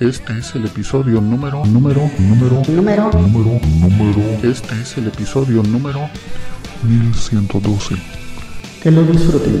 Este es el episodio número, número, número, Número número, número. Este es el episodio número 1112. que lo disfruten.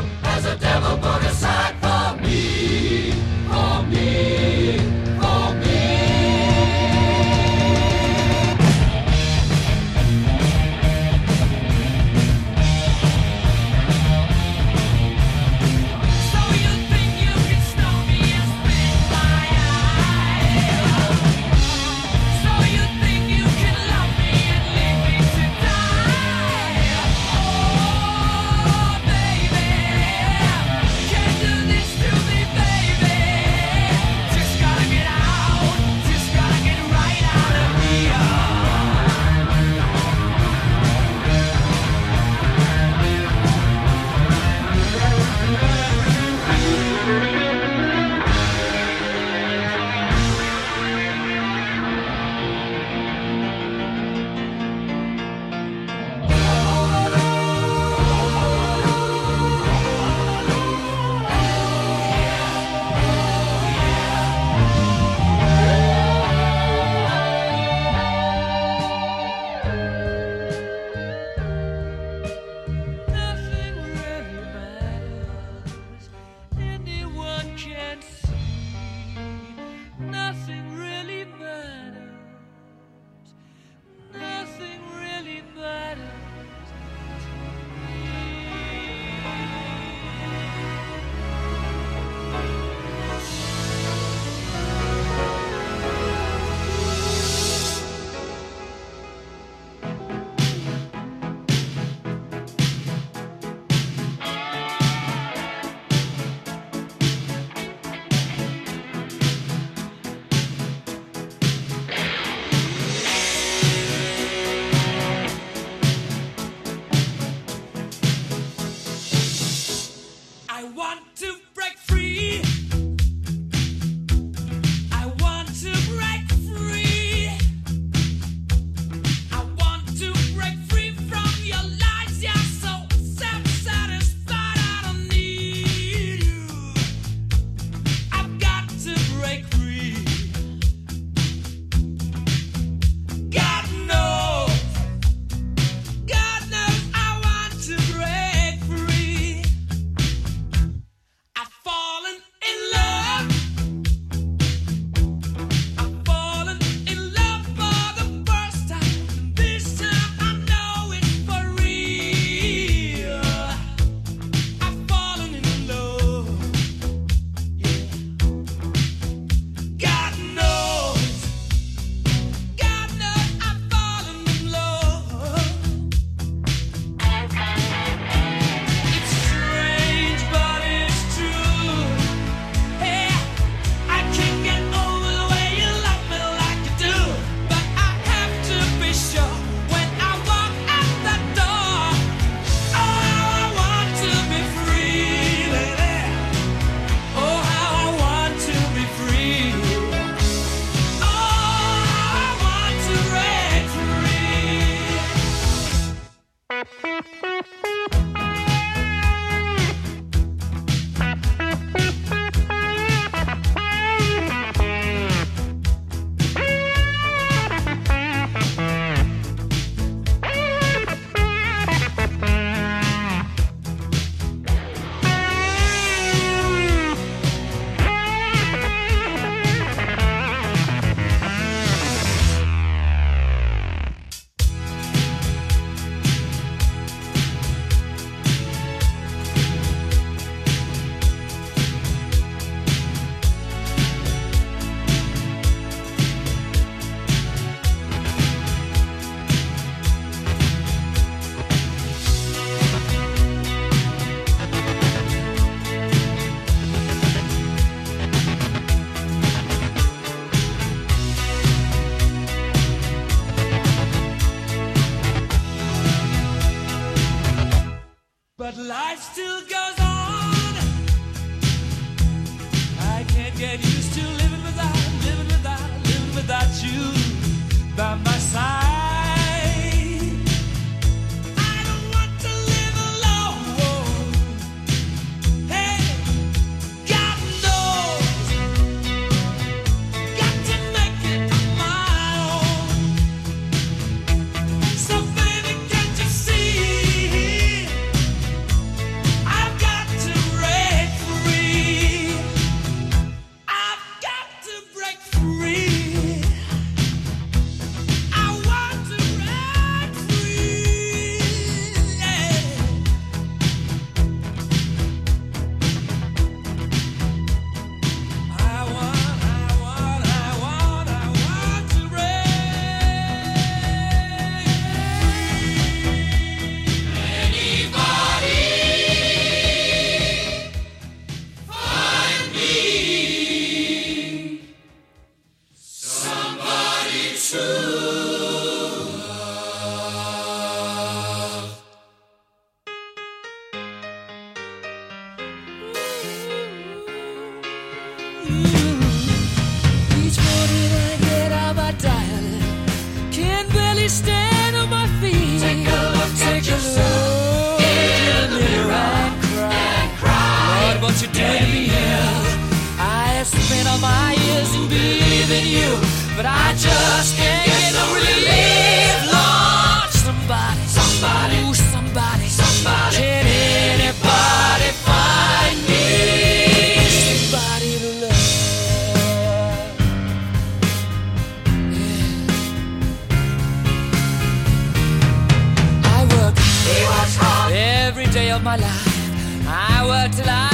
my life. I work till I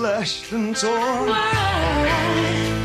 slashed and torn.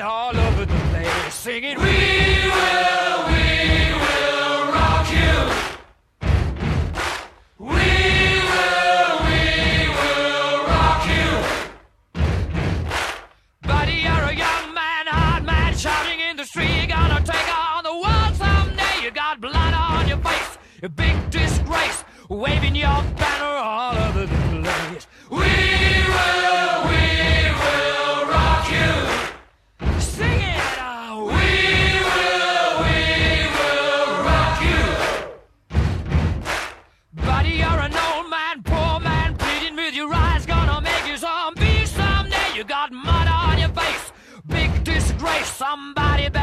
and all over the place singing, We will, we will rock you. We will, we will rock you, buddy. You're a young man, hard man, shouting in the street. You're gonna take on the world someday. You got blood on your face, big disgrace, waving your back.